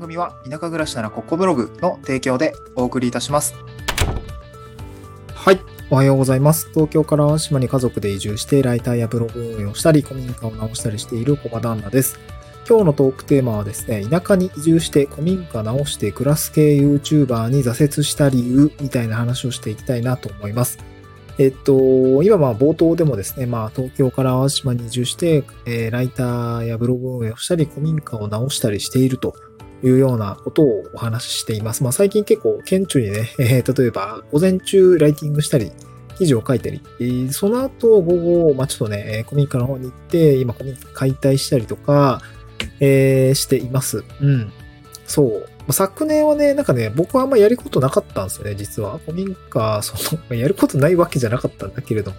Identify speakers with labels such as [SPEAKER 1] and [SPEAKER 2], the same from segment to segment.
[SPEAKER 1] 番組は田舎暮らしならここブログの提供でお送りいたします。はい。おはようございます。東京から島に家族で移住してライターやブログ運営をしたり、古民家を直したりしている小場旦那です。今日のトークテーマはですね、田舎に移住して古民家直して暮らす系 YouTuber に挫折した理由みたいな話をしていきたいなと思います。えっと、今まあ冒頭でもですね、まあ東京から淡島に移住して、えーライターやブログ運営をしたり、古民家を直したりしているというようなことをお話ししています。まあ最近結構顕著にね、えー例えば午前中ライティングしたり、記事を書いたり、えーその後午後、まあちょっとね、えー古民家の方に行って、今古民家解体したりとか、えーしています。うん。そう。昨年はね、なんかね、僕はあんまやることなかったんですよね、実は。古民家、その、やることないわけじゃなかったんだけれども。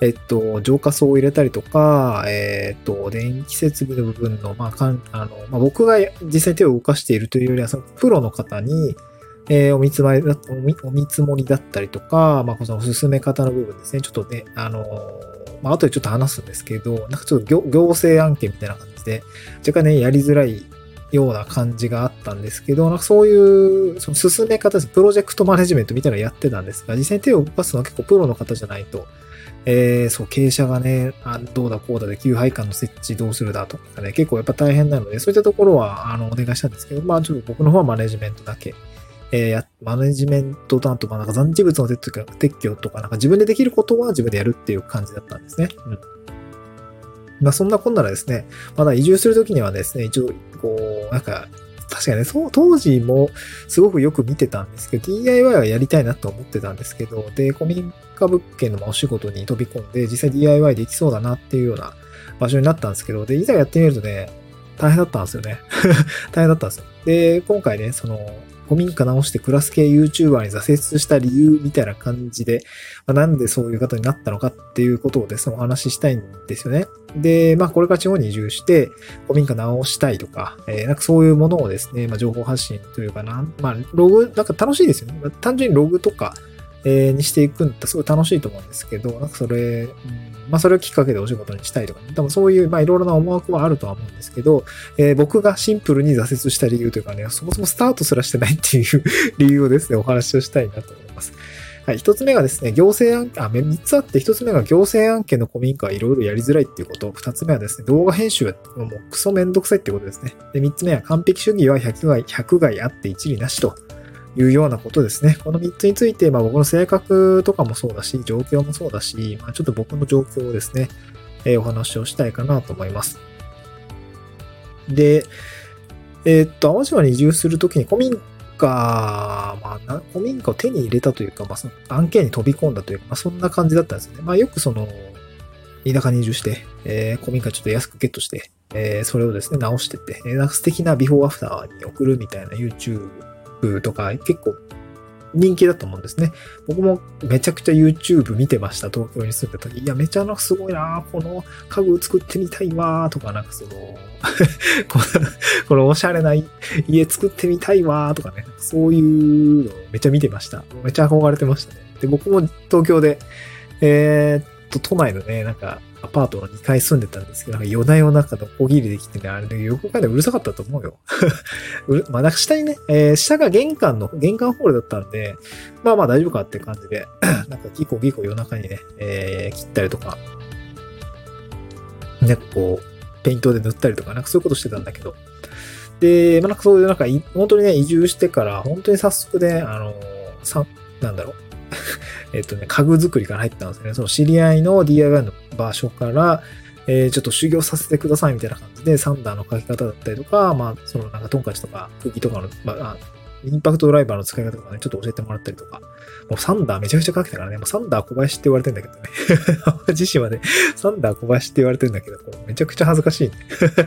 [SPEAKER 1] えっと、浄化層を入れたりとか、えっと、電気設備の部分の、まあ、かん、あの、まあ、僕が実際手を動かしているというよりは、そのプロの方に、えーお見積もりだ、お見お見積もりだったりとか、まあ、その進め方の部分ですね。ちょっとね、あのまあ、後でちょっと話すんですけど、なんかちょっと行行政案件みたいな感じで、若干ね、やりづらいような感じがあったんですけど、なんかそういう、その進め方です。プロジェクトマネジメントみたいなのやってたんですが、実際に手を動かすのは結構プロの方じゃないと、えー、そう、傾斜がね、あどうだこうだで、給配管の設置どうするだとかね、結構やっぱ大変なので、そういったところは、あの、お願いしたんですけど、まあ、ちょっと僕の方はマネジメントだけ、えー、マネジメントと、あと、まあ、なんか残地物の撤去撤去とか、なんか自分でできることは自分でやるっていう感じだったんですね。うん。まあ、そんなこんならですね、まだ移住するときにはですね、一応、こう、なんか、確かにね、当時もすごくよく見てたんですけど、DIY はやりたいなと思ってたんですけど、で、古民家物件のお仕事に飛び込んで、実際 DIY できそうだなっていうような場所になったんですけど、で、いざやってみるとね、大変だったんですよね。大変だったんですよ。で、今回ね、その、古民家直してクラス系 YouTuber に挫折した理由みたいな感じで、まあ、なんでそういう方になったのかっていうことをですね、お話ししたいんですよね。で、まあ、これから地方に移住して、古民家直したいとか、えーなんかそういうものをですね、まあ、情報発信というかな、まあ、ログ、なんか楽しいですよね。まあ単純にログとか、えーにしていくんってすごい楽しいと思うんですけど、なんかそれ、うんまあそれをきっかけでお仕事にしたいとか、ね、多分そういう、まあいろいろな思惑はあるとは思うんですけど、えー僕がシンプルに挫折した理由というかね、そもそもスタートすらしてないっていう 理由をですね、お話をしたいなと思います。はい、一つ目がですね、行政案件、あ、三つあって、一つ目が行政案件の古民家はいろいろやりづらいっていうこと。二つ目はですね、動画編集はもうクソめんどくさいってことですね。で、三つ目は完璧主義は100害、100害あって一理なしというようなことですね。この三つについて、まあ僕の性格とかもそうだし、状況もそうだし、まあちょっと僕の状況をですね、えーお話をしたいかなと思います。で、えーっと、淡路島に移住するときに古民家、まあ、古民家を手に入れたというか、まあ、その案件に飛び込んだというか、まあ、そんな感じだったんですよね。まあ、よくその、田舎に移住して、えー古民家ちょっと安くゲットして、えーそれをですね、直してって、えーなんか素敵なビフォーアフターに送るみたいな YouTube とか、結構人気だと思うんですね。僕もめちゃくちゃ YouTube 見てました、東京に住んでた時。いや、めちゃなんかすごいなこの家具作ってみたいわとか、なんかその、このこのおしゃれな家作ってみたいわとかね、そういうのをめっちゃ見てました。めちゃ憧れてましたね。で、僕も東京で、えーっと、都内のね、なんか、アパートの2階住んでたんですけど、なんか夜な夜中の小切りできてね、あれね、横からうるさかったと思うよ。うるまあ、なんか下にね、えー下が玄関の、玄関ホールだったんで、まあまあ大丈夫かって感じで、なんかギコギコ夜中にね、えー切ったりとか、ね、こう、ペイントで塗ったりとか、なんかそういうことしてたんだけど、で、まあ、なんかそういう、なんか、本当にね、移住してから、本当に早速ね、あの、さ、なんだろう。えっとね、家具作りから入ったんですよね。その知り合いの DIY の場所から、えーちょっと修行させてくださいみたいな感じで、サンダーの書き方だったりとか、まあ、そのなんかトンカチとか釘とかの、まあ、インパクトドライバーの使い方とかね、ちょっと教えてもらったりとか、もうサンダーめちゃくちゃ書けたからね、もうサンダー小林って言われてんだけどね。自身はね、サンダー小林って言われてんだけど、めちゃくちゃ恥ずかしいね。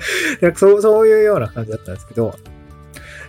[SPEAKER 1] そうそういうような感じだったんですけど、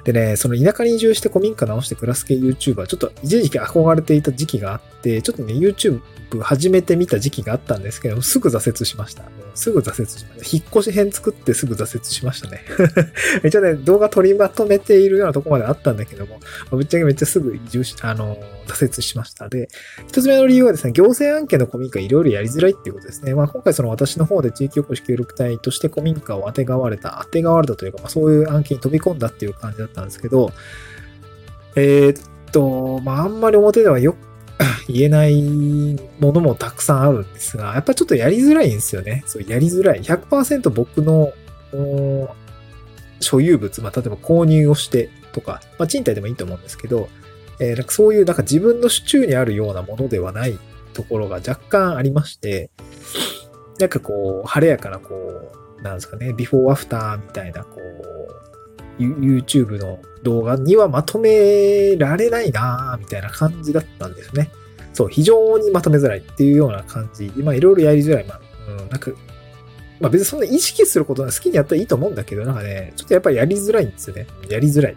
[SPEAKER 1] でね、その田舎に移住して古民家直して暮らす系 YouTuber、ちょっと一時期憧れていた時期があって、ちょっとね、YouTube 始めてみた時期があったんですけど、すぐ挫折しました。すぐ挫折しました。引っ越し編作ってすぐ挫折しましたね。一応ね、動画取りまとめているようなとこまであったんだけども、ぶっちゃけめっちゃすぐ移住し、あの、挫折しました。で、一つ目の理由はですね、行政案件の古民家いろいろやりづらいっていうことですね。まあ今回その私の方で地域おこし協力隊として古民家を当てがわれた、当てがわれたというか、まあそういう案件に飛び込んだっていう感じだったんですけど、えー、っと、まああんまり表ではよく言えないものもたくさんあるんですが、やっぱちょっとやりづらいんですよね。そう、やりづらい。100%僕の所有物、まあ、例えば購入をしてとか、まあ、賃貸でもいいと思うんですけど、えー、なんかそういうなんか自分の手中にあるようなものではないところが若干ありまして、なんかこう、晴れやかなこう、なんですかね、ビフォーアフターみたいな、こう、YouTube の動画にはまとめられないなみたいな感じだったんですね。そう、非常にまとめづらいっていうような感じ。まあ、いろいろやりづらい。まあ、うん、なんか、まあ別にそんな意識することは好きにやったらいいと思うんだけど、なんかね、ちょっとやっぱりやりづらいんですよね。やりづらい。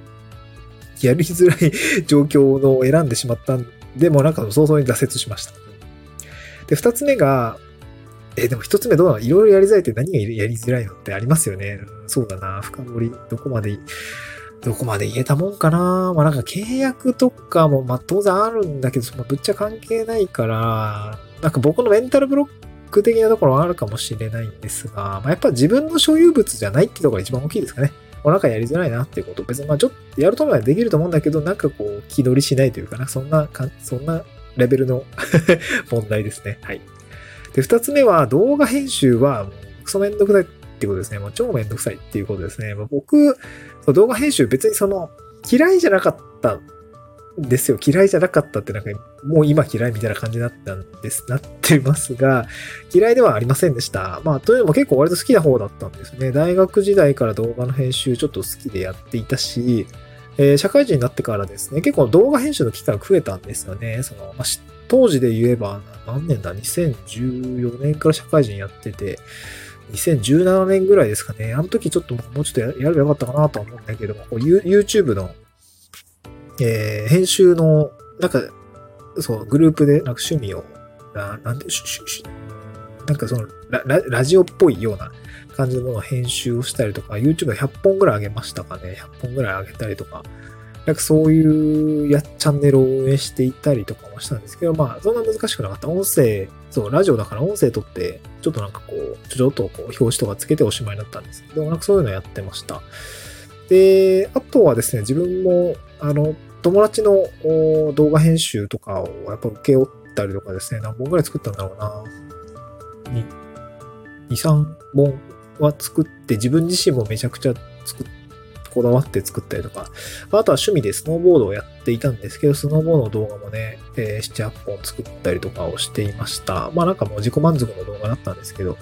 [SPEAKER 1] やりづらい 状況のを選んでしまったんで、もなんか早々に挫折しました。で、二つ目が、え、でも一つ目どうなの？いろいろやりづらいって何がやりづらいのってありますよね。そうだな。深掘り、どこまでいい、どこまで言えたもんかな。まあなんか契約とかも、まあ当然あるんだけど、そのぶっちゃ関係ないから、なんか僕のメンタルブロック的なところはあるかもしれないんですが、まあやっぱ自分の所有物じゃないってところが一番大きいですかね。お腹やりづらいなっていうこと。別にまあちょっとやると思えばできると思うんだけど、なんかこう気取りしないというかな。そんなか、そんなレベルの 問題ですね。はい。で、二つ目は動画編集はもうクソめんどくさいってことですね。もう超めんどくさいっていうことですね。まあ、僕、動画編集別にその嫌いじゃなかったんですよ。嫌いじゃなかったってなんか、もう今嫌いみたいな感じになったんです、なってますが、嫌いではありませんでした。まあ、というのも結構割と好きな方だったんですね。大学時代から動画の編集ちょっと好きでやっていたし、えー、社会人になってからですね、結構動画編集の機会が増えたんですよね。その、まあ、当時で言えば、何年だ ?2014 年から社会人やってて、2017年ぐらいですかね。あの時ちょっともうちょっとやればよかったかなとは思うんだけども、YouTube のえー、編集の、なんか、そう、グループで、なんか趣味を、ななんで、しししなんかそのラ、ラジオっぽいような感じのものを編集をしたりとか、YouTube 100本ぐらい上げましたかね。100本ぐらい上げたりとか、なんかそういうやチャンネルを運営していたりとかもしたんですけど、まあ、そんな難しくなかった。音声、そう、ラジオだから音声撮って、ちょっとなんかこう、ちょっとこう、表紙とかつけておしまいだったんですけど、なんかそういうのやってました。で、あとはですね、自分も、あの、友達の動画編集とかをやっぱ受け負ったりとかですね、何本ぐらい作ったんだろうな。2、3本は作って、自分自身もめちゃくちゃ作ってこだわって作ったりとか、あとは趣味でスノーボードをやっていたんですけど、スノーボードの動画もね、え、7、8本作ったりとかをしていました。まあなんかもう自己満足の動画だったんですけど、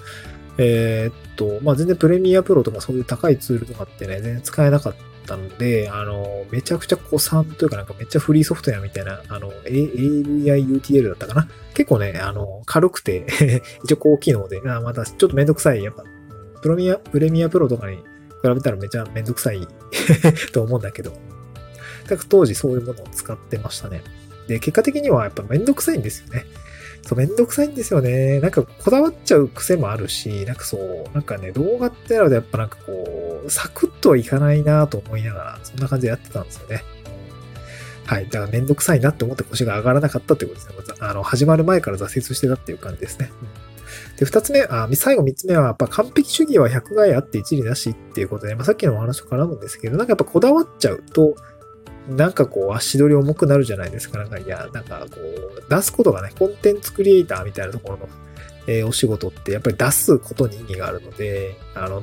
[SPEAKER 1] えー、っと、まあ全然プレミアプロとかそういう高いツールとかってね、全然使えなかったので、あの、めちゃくちゃ古参というかなんかめっちゃフリーソフトウェアみたいな、あの、AVIUTL だったかな。結構ね、あの、軽くて 一応高機能で、あまたちょっとめんどくさい、やっぱ、プロミア、プレミアプロとかに比べたらめちゃめんどくさい と思うんだけど、だから当時そういうものを使ってましたね。で、結果的にはやっぱめんどくさいんですよね。そう、めんどくさいんですよね。なんかこだわっちゃう癖もあるし、なんかそう、なんかね、動画ってなるとやっぱなんかこう、サクッとはいかないなと思いながら、そんな感じでやってたんですよね。はい。だからめんどくさいなって思って腰が上がらなかったってことですね。あの、始まる前から挫折してたっていう感じですね。うんで、二つ目、あ、最後三つ目は、やっぱ完璧主義は百害あって一理なしっていうことで、まあ、さっきのお話と絡むんですけど、なんかやっぱこだわっちゃうと、なんかこう足取り重くなるじゃないですか。なんかいや、なんかこう、出すことがね、コンテンツクリエイターみたいなところの、えー、お仕事ってやっぱり出すことに意味があるので、あの、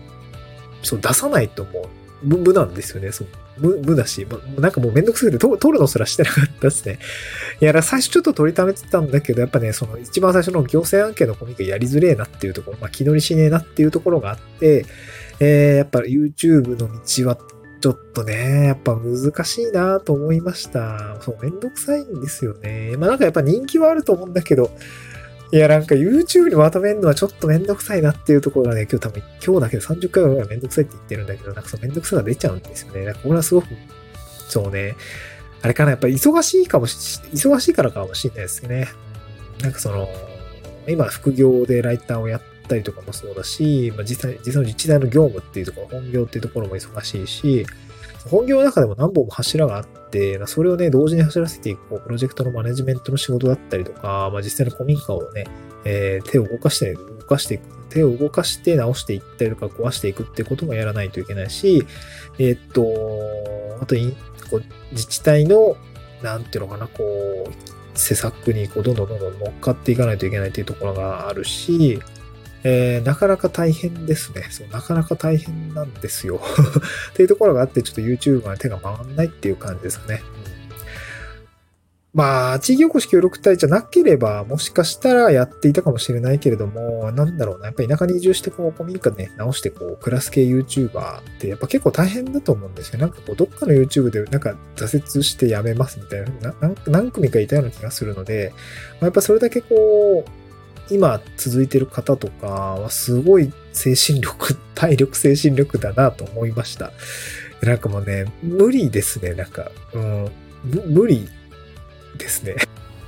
[SPEAKER 1] そう出さないともう無無なんですよね。そう無無だし、なんかもうめんどくさくて撮るのすらしてなかったですね。いや、最初ちょっと取りためてたんだけど、やっぱね、その一番最初の行政案件のコミックやりづれえなっていうところ、まあ気乗りしねえなっていうところがあって、えー、やっぱ YouTube の道はちょっとね、やっぱ難しいなと思いました。そう、めんどくさいんですよね。まあなんかやっぱ人気はあると思うんだけど、いやなんか YouTube にまとめるのはちょっとめんどくさいなっていうところがね、今日多分、今日だけで30回ぐらいめんどくさいって言ってるんだけど、なんかそのめんどくさが出ちゃうんですよね。なんかこれはすごく、そうね、あれかな、やっぱり忙しいかもし、忙しいからかもしれないですね。なんかその、今副業でライターをやったりとかもそうだし、まあ、実際、実際の自治体の業務っていうところ、本業っていうところも忙しいし、本業の中でも何本も柱があって、それをね、同時に走らせていく、プロジェクトのマネジメントの仕事だったりとか、まあ、実際の古民家をね、えー、手を動かして、動かしていく、手を動かして直していったりとか壊していくってこともやらないといけないし、えー、っと、あと、こう自治体の、なんていうのかな、こう、施策にこうどんどんどんどん乗っかっていかないといけないというところがあるし、えー、なかなか大変ですね。そう、なかなか大変なんですよ。っていうところがあって、ちょっと YouTube が手が回んないっていう感じですかね。まあ、地域おこし協力隊じゃなければ、もしかしたらやっていたかもしれないけれども、なんだろうな、やっぱり田舎に移住して、こう、古民家ね、直して、こう、クラス系 YouTuber って、やっぱ結構大変だと思うんですよ。なんかこう、どっかの YouTube で、なんか挫折してやめますみたいな、な何組かいたような気がするので、まあ、やっぱそれだけこう、今続いてる方とかはすごい精神力、体力精神力だなと思いました。なんかもうね、無理ですね、なんか、うん、無理ですね。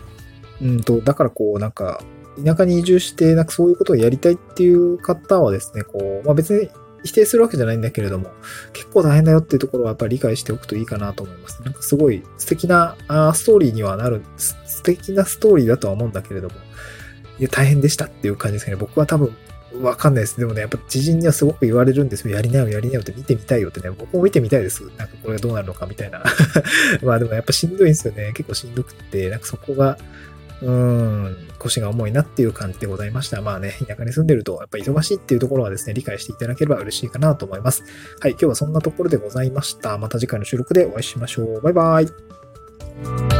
[SPEAKER 1] うんと、だからこう、なんか、田舎に移住して、なんかそういうことをやりたいっていう方はですね、こう、まあ別に否定するわけじゃないんだけれども、結構大変だよっていうところはやっぱり理解しておくといいかなと思います。なんかすごい素敵なあストーリーにはなる、素敵なストーリーだとは思うんだけれども、いや、大変でしたっていう感じですね。僕は多分、わかんないです。でもね、やっぱ知人にはすごく言われるんですよ。やりなよ、やりなよって見てみたいよってね。僕も見てみたいです。なんかこれがどうなるのかみたいな。まあでもやっぱしんどいんですよね。結構しんどくって、なんかそこが、うん、腰が重いなっていう感じでございました。まあね、田舎に住んでると、やっぱ忙しいっていうところはですね、理解していただければ嬉しいかなと思います。はい、今日はそんなところでございました。また次回の収録でお会いしましょう。バイバイ。